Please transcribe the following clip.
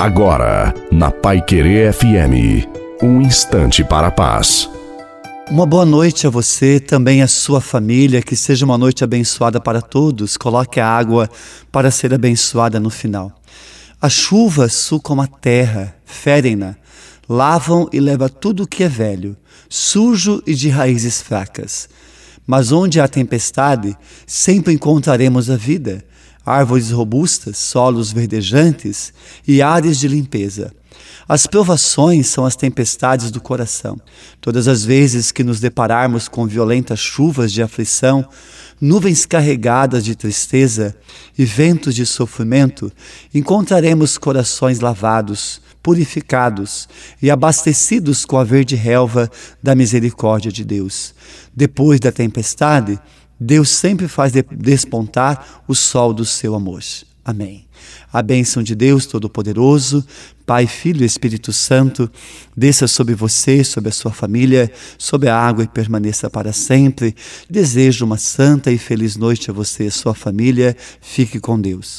Agora, na Pai Querer FM, um instante para a paz. Uma boa noite a você, também a sua família, que seja uma noite abençoada para todos. Coloque a água para ser abençoada no final. As chuvas sucam a terra, ferem-na, lavam e levam tudo o que é velho, sujo e de raízes fracas. Mas onde há tempestade, sempre encontraremos a vida árvores robustas, solos verdejantes e áreas de limpeza. As provações são as tempestades do coração. Todas as vezes que nos depararmos com violentas chuvas de aflição, nuvens carregadas de tristeza e ventos de sofrimento, encontraremos corações lavados, purificados e abastecidos com a verde relva da misericórdia de Deus. Depois da tempestade, Deus sempre faz despontar o sol do seu amor. Amém. A bênção de Deus Todo-Poderoso, Pai, Filho e Espírito Santo, desça sobre você, sobre a sua família, sobre a água e permaneça para sempre. Desejo uma santa e feliz noite a você e a sua família. Fique com Deus.